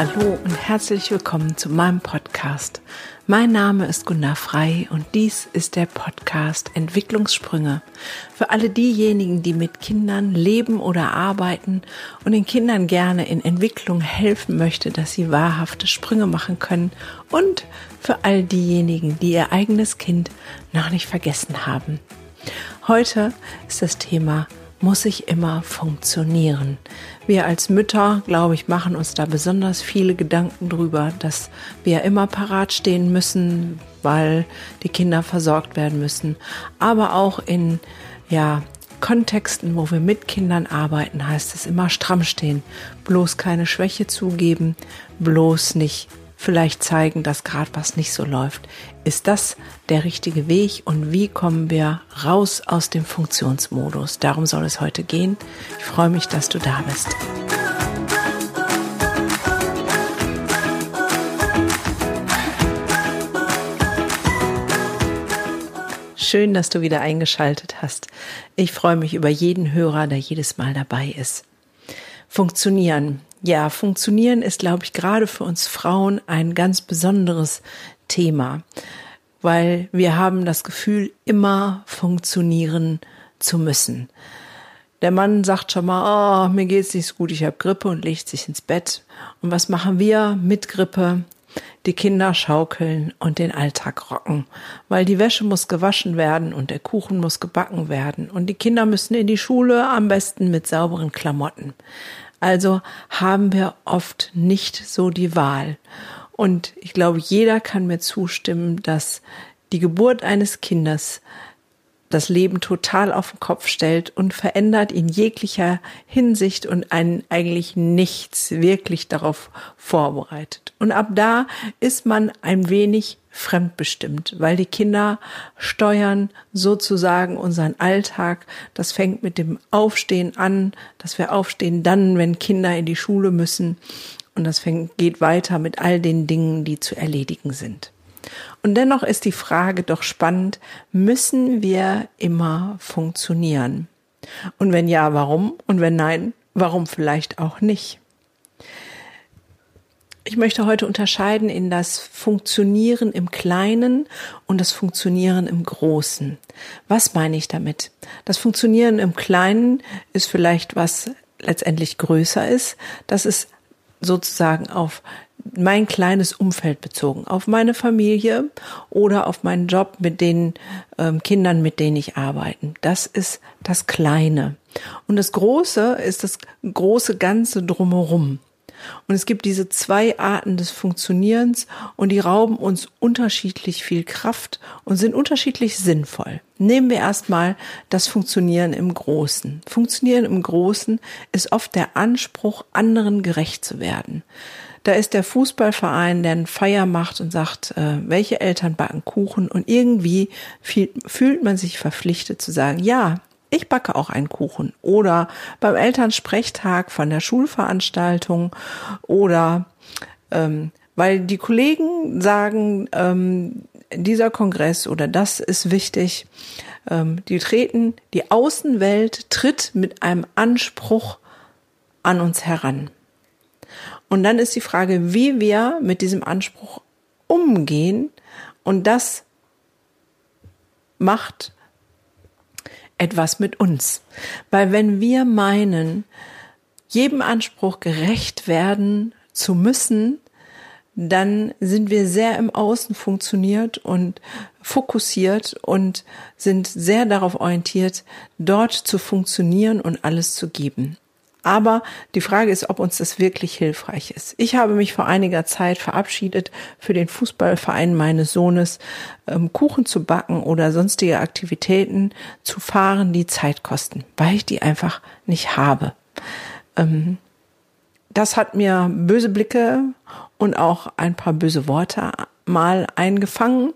Hallo und herzlich willkommen zu meinem Podcast. Mein Name ist Gunnar Frei und dies ist der Podcast Entwicklungssprünge. Für alle diejenigen, die mit Kindern leben oder arbeiten und den Kindern gerne in Entwicklung helfen möchte, dass sie wahrhafte Sprünge machen können und für all diejenigen, die ihr eigenes Kind noch nicht vergessen haben. Heute ist das Thema muss ich immer funktionieren. Wir als Mütter, glaube ich, machen uns da besonders viele Gedanken drüber, dass wir immer parat stehen müssen, weil die Kinder versorgt werden müssen. Aber auch in, ja, Kontexten, wo wir mit Kindern arbeiten, heißt es immer stramm stehen, bloß keine Schwäche zugeben, bloß nicht vielleicht zeigen, dass gerade was nicht so läuft. Ist das der richtige Weg und wie kommen wir raus aus dem Funktionsmodus? Darum soll es heute gehen. Ich freue mich, dass du da bist. Schön, dass du wieder eingeschaltet hast. Ich freue mich über jeden Hörer, der jedes Mal dabei ist. Funktionieren. Ja, funktionieren ist, glaube ich, gerade für uns Frauen ein ganz besonderes Thema, weil wir haben das Gefühl, immer funktionieren zu müssen. Der Mann sagt schon mal, oh, mir geht's nicht so gut, ich habe Grippe und legt sich ins Bett. Und was machen wir mit Grippe? Die Kinder schaukeln und den Alltag rocken, weil die Wäsche muss gewaschen werden und der Kuchen muss gebacken werden und die Kinder müssen in die Schule, am besten mit sauberen Klamotten. Also haben wir oft nicht so die Wahl. Und ich glaube, jeder kann mir zustimmen, dass die Geburt eines Kindes das Leben total auf den Kopf stellt und verändert in jeglicher Hinsicht und einen eigentlich nichts wirklich darauf vorbereitet. Und ab da ist man ein wenig fremdbestimmt, weil die Kinder steuern sozusagen unseren Alltag. Das fängt mit dem Aufstehen an, dass wir aufstehen dann, wenn Kinder in die Schule müssen. Und das fängt, geht weiter mit all den Dingen, die zu erledigen sind. Und dennoch ist die Frage doch spannend, müssen wir immer funktionieren? Und wenn ja, warum? Und wenn nein, warum vielleicht auch nicht? Ich möchte heute unterscheiden in das Funktionieren im Kleinen und das Funktionieren im Großen. Was meine ich damit? Das Funktionieren im Kleinen ist vielleicht was letztendlich größer ist. Das ist sozusagen auf mein kleines Umfeld bezogen, auf meine Familie oder auf meinen Job mit den ähm, Kindern, mit denen ich arbeite. Das ist das Kleine. Und das Große ist das große Ganze drumherum. Und es gibt diese zwei Arten des Funktionierens und die rauben uns unterschiedlich viel Kraft und sind unterschiedlich sinnvoll. Nehmen wir erstmal das Funktionieren im Großen. Funktionieren im Großen ist oft der Anspruch, anderen gerecht zu werden. Da ist der Fußballverein, der einen Feier macht und sagt, äh, welche Eltern backen Kuchen und irgendwie fühlt man sich verpflichtet zu sagen, ja, ich backe auch einen Kuchen. Oder beim Elternsprechtag von der Schulveranstaltung oder ähm, weil die Kollegen sagen, ähm, dieser Kongress oder das ist wichtig. Ähm, die treten, die Außenwelt tritt mit einem Anspruch an uns heran. Und dann ist die Frage, wie wir mit diesem Anspruch umgehen. Und das macht etwas mit uns. Weil wenn wir meinen, jedem Anspruch gerecht werden zu müssen, dann sind wir sehr im Außen funktioniert und fokussiert und sind sehr darauf orientiert, dort zu funktionieren und alles zu geben. Aber die Frage ist, ob uns das wirklich hilfreich ist. Ich habe mich vor einiger Zeit verabschiedet, für den Fußballverein meines Sohnes ähm, Kuchen zu backen oder sonstige Aktivitäten zu fahren, die Zeit kosten, weil ich die einfach nicht habe. Ähm, das hat mir böse Blicke und auch ein paar böse Worte mal eingefangen,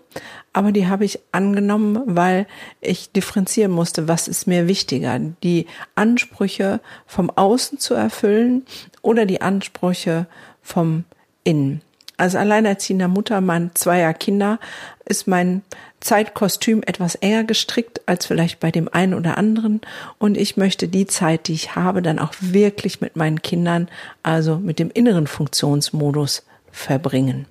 aber die habe ich angenommen, weil ich differenzieren musste, was ist mir wichtiger, die Ansprüche vom Außen zu erfüllen oder die Ansprüche vom Innen. Als alleinerziehender Mutter mein zweier Kinder ist mein Zeitkostüm etwas enger gestrickt als vielleicht bei dem einen oder anderen. Und ich möchte die Zeit, die ich habe, dann auch wirklich mit meinen Kindern, also mit dem inneren Funktionsmodus verbringen.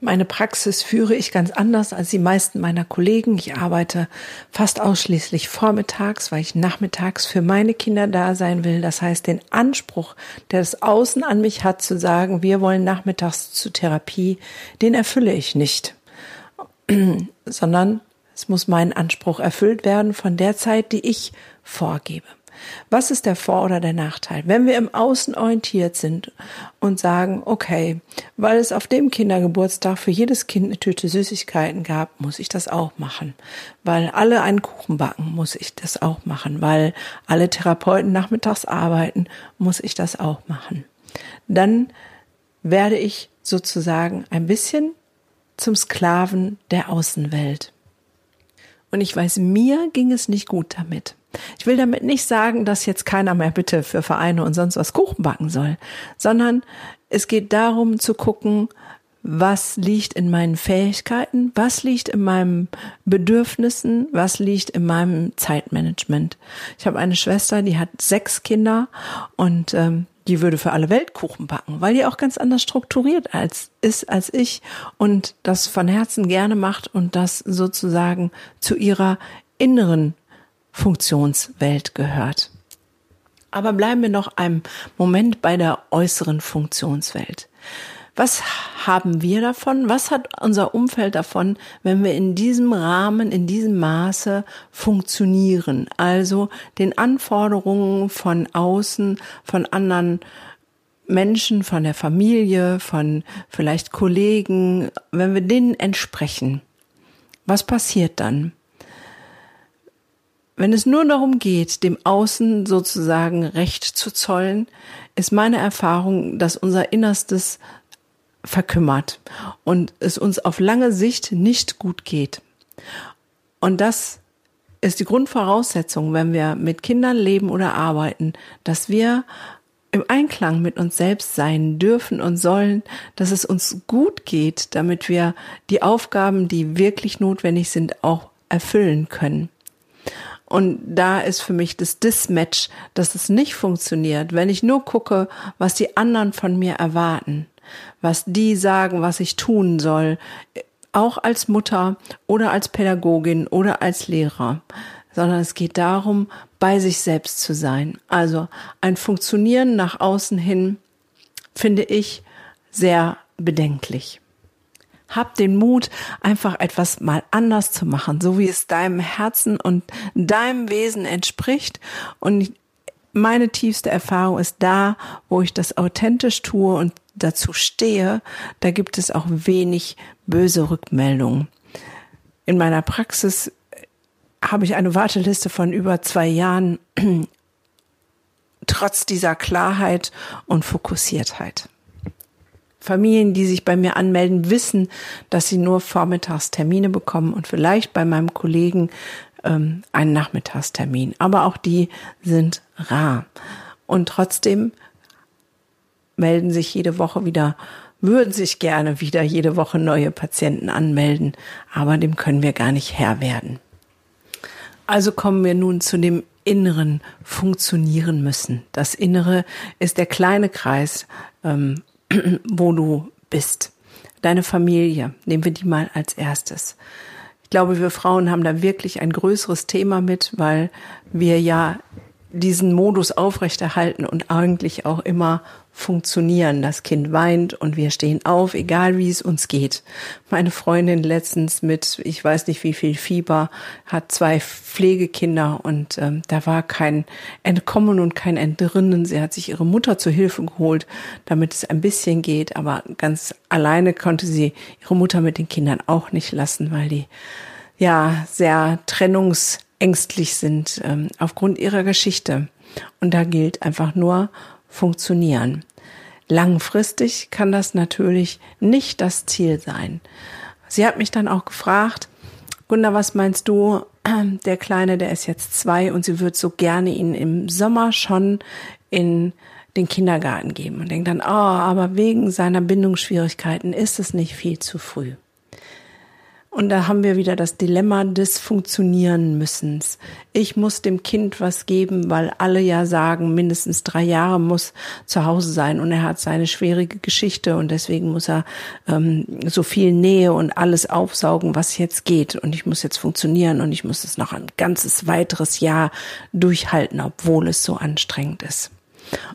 Meine Praxis führe ich ganz anders als die meisten meiner Kollegen. Ich arbeite fast ausschließlich vormittags, weil ich nachmittags für meine Kinder da sein will. Das heißt, den Anspruch, der das Außen an mich hat, zu sagen, wir wollen nachmittags zur Therapie, den erfülle ich nicht. Sondern es muss mein Anspruch erfüllt werden von der Zeit, die ich vorgebe. Was ist der Vor- oder der Nachteil? Wenn wir im Außen orientiert sind und sagen, okay, weil es auf dem Kindergeburtstag für jedes Kind eine Tüte Süßigkeiten gab, muss ich das auch machen. Weil alle einen Kuchen backen, muss ich das auch machen. Weil alle Therapeuten nachmittags arbeiten, muss ich das auch machen. Dann werde ich sozusagen ein bisschen zum Sklaven der Außenwelt. Und ich weiß, mir ging es nicht gut damit. Ich will damit nicht sagen, dass jetzt keiner mehr bitte für Vereine und sonst was Kuchen backen soll, sondern es geht darum zu gucken, was liegt in meinen Fähigkeiten, was liegt in meinen Bedürfnissen, was liegt in meinem Zeitmanagement. Ich habe eine Schwester, die hat sechs Kinder und ähm, die würde für alle Welt Kuchen backen, weil die auch ganz anders strukturiert als ist als ich und das von Herzen gerne macht und das sozusagen zu ihrer inneren Funktionswelt gehört. Aber bleiben wir noch einen Moment bei der äußeren Funktionswelt. Was haben wir davon? Was hat unser Umfeld davon, wenn wir in diesem Rahmen, in diesem Maße funktionieren? Also den Anforderungen von außen, von anderen Menschen, von der Familie, von vielleicht Kollegen, wenn wir denen entsprechen. Was passiert dann? Wenn es nur darum geht, dem Außen sozusagen Recht zu zollen, ist meine Erfahrung, dass unser Innerstes verkümmert und es uns auf lange Sicht nicht gut geht. Und das ist die Grundvoraussetzung, wenn wir mit Kindern leben oder arbeiten, dass wir im Einklang mit uns selbst sein dürfen und sollen, dass es uns gut geht, damit wir die Aufgaben, die wirklich notwendig sind, auch erfüllen können. Und da ist für mich das Dismatch, dass es nicht funktioniert, wenn ich nur gucke, was die anderen von mir erwarten, was die sagen, was ich tun soll, auch als Mutter oder als Pädagogin oder als Lehrer, sondern es geht darum, bei sich selbst zu sein. Also ein Funktionieren nach außen hin finde ich sehr bedenklich. Hab den Mut, einfach etwas mal anders zu machen, so wie es deinem Herzen und deinem Wesen entspricht. Und meine tiefste Erfahrung ist da, wo ich das authentisch tue und dazu stehe, da gibt es auch wenig böse Rückmeldungen. In meiner Praxis habe ich eine Warteliste von über zwei Jahren, trotz dieser Klarheit und Fokussiertheit. Familien, die sich bei mir anmelden, wissen, dass sie nur vormittags Termine bekommen und vielleicht bei meinem Kollegen ähm, einen Nachmittagstermin. Aber auch die sind rar. Und trotzdem melden sich jede Woche wieder, würden sich gerne wieder jede Woche neue Patienten anmelden. Aber dem können wir gar nicht Herr werden. Also kommen wir nun zu dem Inneren funktionieren müssen. Das Innere ist der kleine Kreis ähm, wo du bist. Deine Familie, nehmen wir die mal als erstes. Ich glaube, wir Frauen haben da wirklich ein größeres Thema mit, weil wir ja diesen Modus aufrechterhalten und eigentlich auch immer funktionieren. Das Kind weint und wir stehen auf, egal wie es uns geht. Meine Freundin letztens mit, ich weiß nicht wie viel Fieber, hat zwei Pflegekinder und ähm, da war kein Entkommen und kein Entrinnen. Sie hat sich ihre Mutter zu Hilfe geholt, damit es ein bisschen geht, aber ganz alleine konnte sie ihre Mutter mit den Kindern auch nicht lassen, weil die ja sehr trennungsängstlich sind ähm, aufgrund ihrer Geschichte. Und da gilt einfach nur funktionieren. Langfristig kann das natürlich nicht das Ziel sein. Sie hat mich dann auch gefragt, Gunda, was meinst du? Der Kleine, der ist jetzt zwei und sie wird so gerne ihn im Sommer schon in den Kindergarten geben und denkt dann, oh, aber wegen seiner Bindungsschwierigkeiten ist es nicht viel zu früh. Und da haben wir wieder das Dilemma des Funktionieren müssens. Ich muss dem Kind was geben, weil alle ja sagen, mindestens drei Jahre muss zu Hause sein und er hat seine schwierige Geschichte und deswegen muss er ähm, so viel Nähe und alles aufsaugen, was jetzt geht. Und ich muss jetzt funktionieren und ich muss es noch ein ganzes weiteres Jahr durchhalten, obwohl es so anstrengend ist.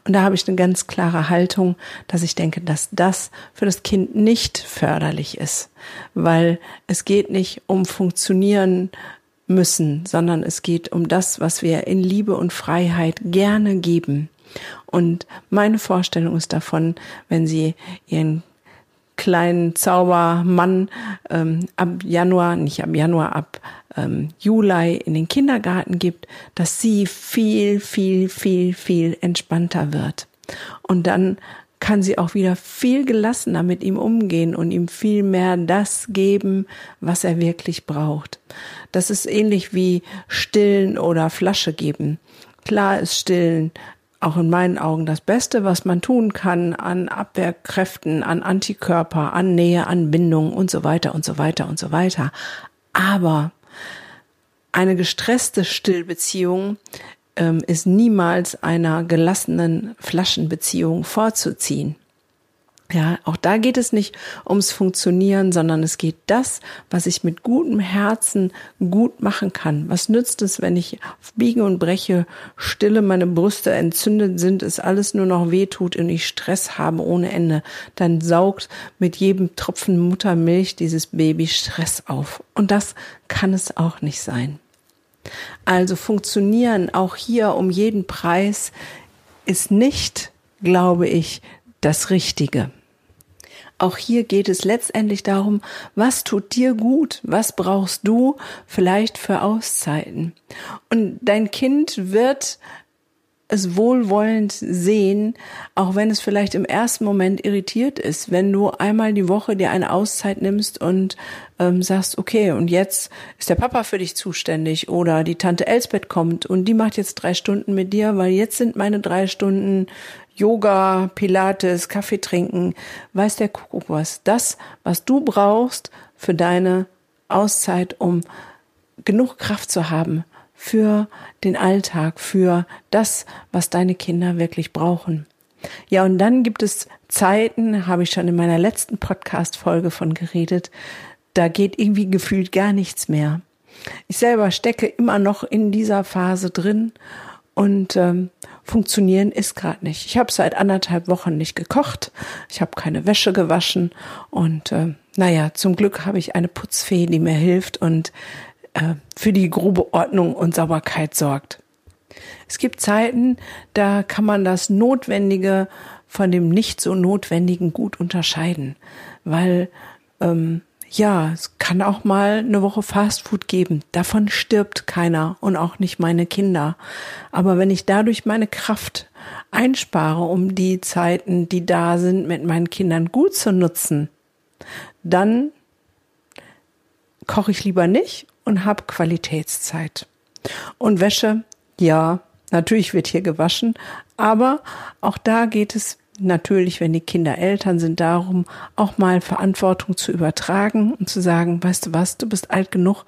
Und da habe ich eine ganz klare Haltung, dass ich denke, dass das für das Kind nicht förderlich ist, weil es geht nicht um funktionieren müssen, sondern es geht um das, was wir in Liebe und Freiheit gerne geben. Und meine Vorstellung ist davon, wenn Sie Ihren kleinen Zaubermann ähm, ab Januar, nicht ab Januar, ab ähm, Juli in den Kindergarten gibt, dass sie viel, viel, viel, viel entspannter wird. Und dann kann sie auch wieder viel gelassener mit ihm umgehen und ihm viel mehr das geben, was er wirklich braucht. Das ist ähnlich wie Stillen oder Flasche geben. Klar ist Stillen auch in meinen Augen das Beste, was man tun kann an Abwehrkräften, an Antikörper, an Nähe, an Bindung und so weiter und so weiter und so weiter. Aber eine gestresste Stillbeziehung ähm, ist niemals einer gelassenen Flaschenbeziehung vorzuziehen. Ja, auch da geht es nicht ums Funktionieren, sondern es geht das, was ich mit gutem Herzen gut machen kann. Was nützt es, wenn ich biege und breche, stille, meine Brüste entzündet sind, es alles nur noch wehtut und ich Stress habe ohne Ende? Dann saugt mit jedem Tropfen Muttermilch dieses Baby Stress auf. Und das kann es auch nicht sein. Also funktionieren auch hier um jeden Preis ist nicht, glaube ich, das Richtige. Auch hier geht es letztendlich darum, was tut dir gut, was brauchst du vielleicht für Auszeiten. Und dein Kind wird es wohlwollend sehen, auch wenn es vielleicht im ersten Moment irritiert ist, wenn du einmal die Woche dir eine Auszeit nimmst und ähm, sagst, okay, und jetzt ist der Papa für dich zuständig oder die Tante Elsbeth kommt und die macht jetzt drei Stunden mit dir, weil jetzt sind meine drei Stunden Yoga, Pilates, Kaffee trinken, weiß der Kuckuck was. Das, was du brauchst für deine Auszeit, um genug Kraft zu haben für den Alltag, für das, was deine Kinder wirklich brauchen. Ja, und dann gibt es Zeiten, habe ich schon in meiner letzten Podcast-Folge von geredet, da geht irgendwie gefühlt gar nichts mehr. Ich selber stecke immer noch in dieser Phase drin und ähm, funktionieren ist gerade nicht. Ich habe seit anderthalb Wochen nicht gekocht, ich habe keine Wäsche gewaschen und äh, naja, zum Glück habe ich eine Putzfee, die mir hilft und äh, für die grobe Ordnung und Sauberkeit sorgt. Es gibt Zeiten, da kann man das Notwendige von dem nicht so Notwendigen gut unterscheiden, weil ähm, ja, es kann auch mal eine Woche Fastfood geben. Davon stirbt keiner und auch nicht meine Kinder. Aber wenn ich dadurch meine Kraft einspare, um die Zeiten, die da sind, mit meinen Kindern gut zu nutzen, dann koche ich lieber nicht und habe Qualitätszeit. Und Wäsche, ja, natürlich wird hier gewaschen, aber auch da geht es natürlich, wenn die Kinder Eltern sind, darum, auch mal Verantwortung zu übertragen und zu sagen, weißt du was, du bist alt genug,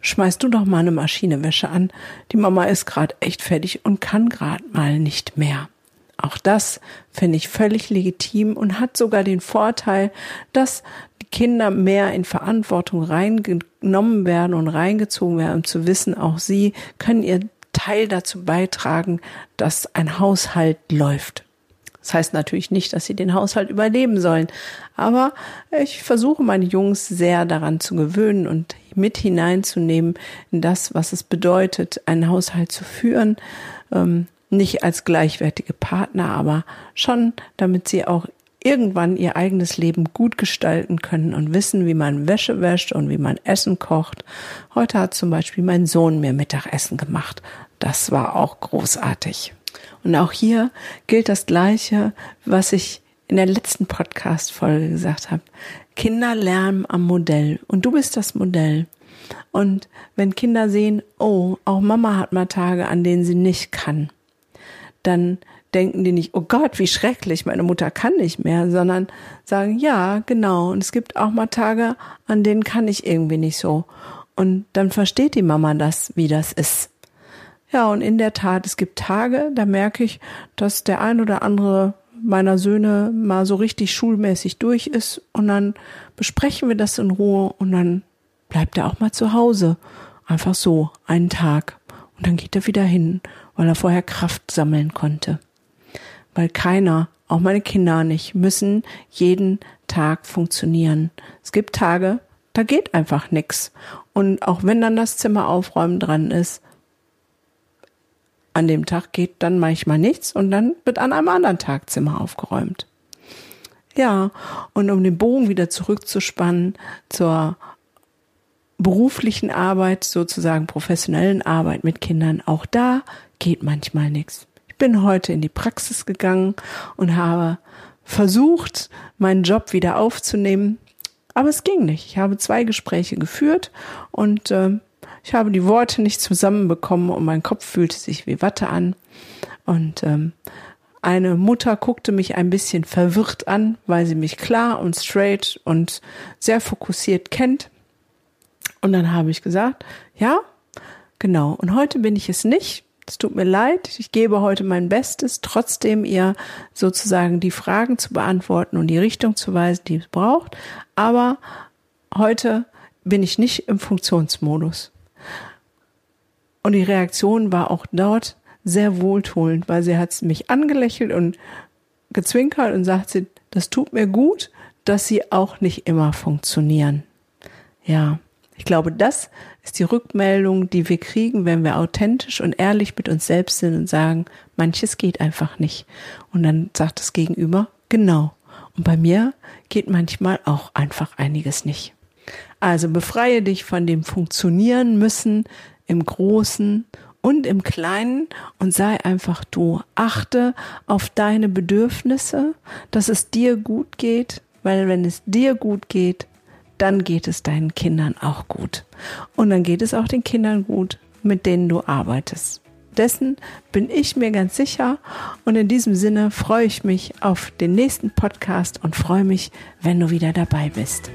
schmeißt du doch mal eine Maschine Wäsche an. Die Mama ist gerade echt fertig und kann gerade mal nicht mehr. Auch das finde ich völlig legitim und hat sogar den Vorteil, dass Kinder mehr in Verantwortung reingenommen werden und reingezogen werden, um zu wissen, auch sie können ihr Teil dazu beitragen, dass ein Haushalt läuft. Das heißt natürlich nicht, dass sie den Haushalt überleben sollen. Aber ich versuche meine Jungs sehr daran zu gewöhnen und mit hineinzunehmen in das, was es bedeutet, einen Haushalt zu führen. Ähm, nicht als gleichwertige Partner, aber schon, damit sie auch irgendwann ihr eigenes Leben gut gestalten können und wissen, wie man Wäsche wäscht und wie man Essen kocht. Heute hat zum Beispiel mein Sohn mir Mittagessen gemacht. Das war auch großartig. Und auch hier gilt das Gleiche, was ich in der letzten Podcast-Folge gesagt habe. Kinder lernen am Modell und du bist das Modell. Und wenn Kinder sehen, oh, auch Mama hat mal Tage, an denen sie nicht kann, dann denken die nicht, oh Gott, wie schrecklich, meine Mutter kann nicht mehr, sondern sagen, ja, genau. Und es gibt auch mal Tage, an denen kann ich irgendwie nicht so. Und dann versteht die Mama das, wie das ist. Ja, und in der Tat, es gibt Tage, da merke ich, dass der ein oder andere meiner Söhne mal so richtig schulmäßig durch ist und dann besprechen wir das in Ruhe und dann bleibt er auch mal zu Hause. Einfach so, einen Tag. Und dann geht er wieder hin, weil er vorher Kraft sammeln konnte. Weil keiner, auch meine Kinder nicht, müssen jeden Tag funktionieren. Es gibt Tage, da geht einfach nix. Und auch wenn dann das Zimmer aufräumen dran ist, an dem Tag geht dann manchmal nichts und dann wird an einem anderen Tag Zimmer aufgeräumt. Ja, und um den Bogen wieder zurückzuspannen zur beruflichen Arbeit, sozusagen professionellen Arbeit mit Kindern, auch da geht manchmal nichts. Bin heute in die Praxis gegangen und habe versucht, meinen Job wieder aufzunehmen, aber es ging nicht. Ich habe zwei Gespräche geführt und äh, ich habe die Worte nicht zusammenbekommen und mein Kopf fühlte sich wie Watte an. Und ähm, eine Mutter guckte mich ein bisschen verwirrt an, weil sie mich klar und straight und sehr fokussiert kennt. Und dann habe ich gesagt, ja, genau. Und heute bin ich es nicht. Es tut mir leid. Ich gebe heute mein Bestes, trotzdem ihr sozusagen die Fragen zu beantworten und die Richtung zu weisen, die es braucht. Aber heute bin ich nicht im Funktionsmodus. Und die Reaktion war auch dort sehr wohltuend, weil sie hat mich angelächelt und gezwinkert und sagt sie, das tut mir gut, dass sie auch nicht immer funktionieren. Ja, ich glaube, das ist die Rückmeldung, die wir kriegen, wenn wir authentisch und ehrlich mit uns selbst sind und sagen, manches geht einfach nicht. Und dann sagt das Gegenüber, genau. Und bei mir geht manchmal auch einfach einiges nicht. Also befreie dich von dem Funktionieren müssen, im Großen und im Kleinen und sei einfach du. Achte auf deine Bedürfnisse, dass es dir gut geht, weil wenn es dir gut geht, dann geht es deinen Kindern auch gut. Und dann geht es auch den Kindern gut, mit denen du arbeitest. Dessen bin ich mir ganz sicher. Und in diesem Sinne freue ich mich auf den nächsten Podcast und freue mich, wenn du wieder dabei bist.